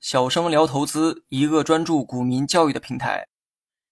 小生聊投资，一个专注股民教育的平台。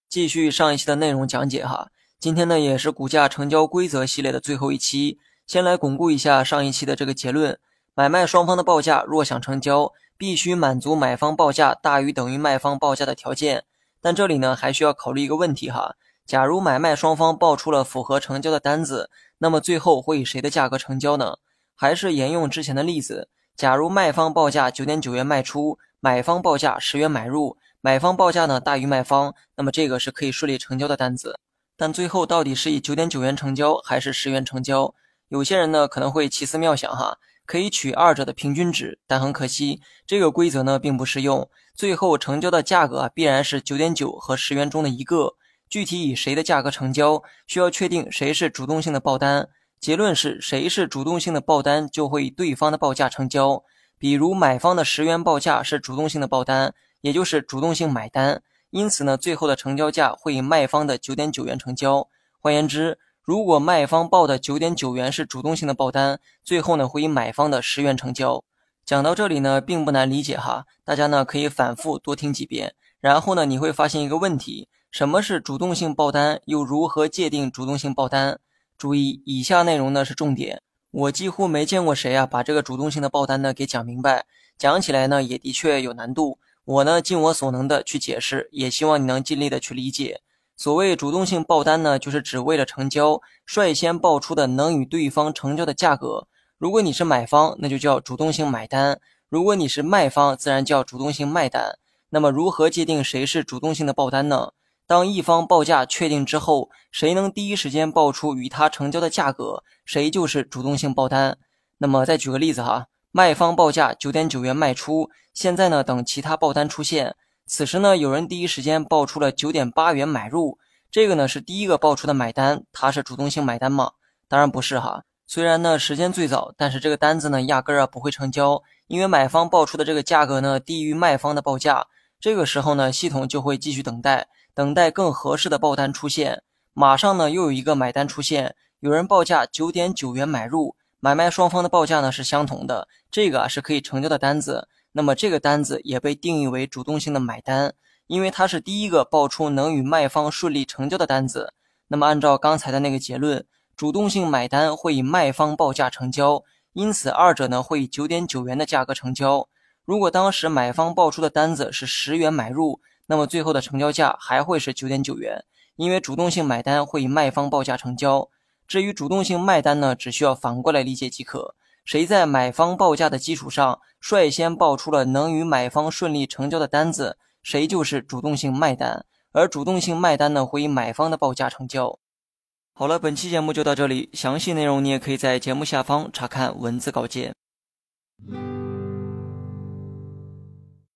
继续上一期的内容讲解哈，今天呢也是股价成交规则系列的最后一期，先来巩固一下上一期的这个结论：买卖双方的报价若想成交，必须满足买方报价大于等于卖方报价的条件。但这里呢还需要考虑一个问题哈，假如买卖双方报出了符合成交的单子，那么最后会以谁的价格成交呢？还是沿用之前的例子，假如卖方报价九点九元卖出。买方报价十元买入，买方报价呢大于卖方，那么这个是可以顺利成交的单子。但最后到底是以九点九元成交还是十元成交？有些人呢可能会奇思妙想哈，可以取二者的平均值，但很可惜，这个规则呢并不适用。最后成交的价格必然是九点九和十元中的一个。具体以谁的价格成交，需要确定谁是主动性的报单。结论是谁是主动性的报单，就会以对方的报价成交。比如买方的十元报价是主动性的报单，也就是主动性买单，因此呢，最后的成交价会以卖方的九点九元成交。换言之，如果卖方报的九点九元是主动性的报单，最后呢会以买方的十元成交。讲到这里呢，并不难理解哈，大家呢可以反复多听几遍，然后呢你会发现一个问题：什么是主动性报单？又如何界定主动性报单？注意，以下内容呢是重点。我几乎没见过谁啊，把这个主动性的报单呢给讲明白，讲起来呢也的确有难度。我呢尽我所能的去解释，也希望你能尽力的去理解。所谓主动性报单呢，就是指为了成交，率先报出的能与对方成交的价格。如果你是买方，那就叫主动性买单；如果你是卖方，自然叫主动性卖单。那么如何界定谁是主动性的报单呢？当一方报价确定之后，谁能第一时间报出与他成交的价格，谁就是主动性报单。那么再举个例子哈，卖方报价九点九元卖出，现在呢等其他报单出现，此时呢有人第一时间报出了九点八元买入，这个呢是第一个报出的买单，他是主动性买单吗？当然不是哈。虽然呢时间最早，但是这个单子呢压根儿啊不会成交，因为买方报出的这个价格呢低于卖方的报价，这个时候呢系统就会继续等待。等待更合适的报单出现，马上呢又有一个买单出现，有人报价九点九元买入，买卖双方的报价呢是相同的，这个啊是可以成交的单子，那么这个单子也被定义为主动性的买单，因为它是第一个报出能与卖方顺利成交的单子。那么按照刚才的那个结论，主动性买单会以卖方报价成交，因此二者呢会以九点九元的价格成交。如果当时买方报出的单子是十元买入。那么最后的成交价还会是九点九元，因为主动性买单会以卖方报价成交。至于主动性卖单呢，只需要反过来理解即可。谁在买方报价的基础上率先报出了能与买方顺利成交的单子，谁就是主动性卖单。而主动性卖单呢，会以买方的报价成交。好了，本期节目就到这里，详细内容你也可以在节目下方查看文字稿件。